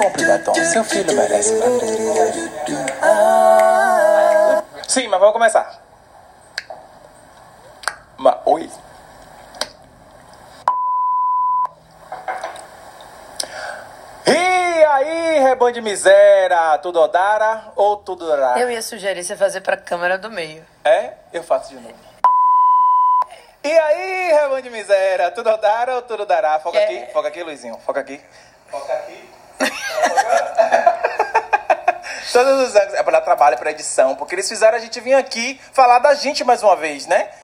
Compre batom, seu filho merece batom. Sim, mas vamos começar. Ma Oi. E aí, rebanho de miséria, tudo odara ou tudo dará? Eu ia sugerir você fazer pra câmera do meio. É? Eu faço de novo. E aí, rebanho de miséria, tudo odara ou tudo dará? Foca É. aqui, foca aqui, Luizinho, foca aqui. Foca aqui. Todos os anos é para dar trabalho para edição, porque eles fizeram a gente vir aqui falar da gente mais uma vez, né?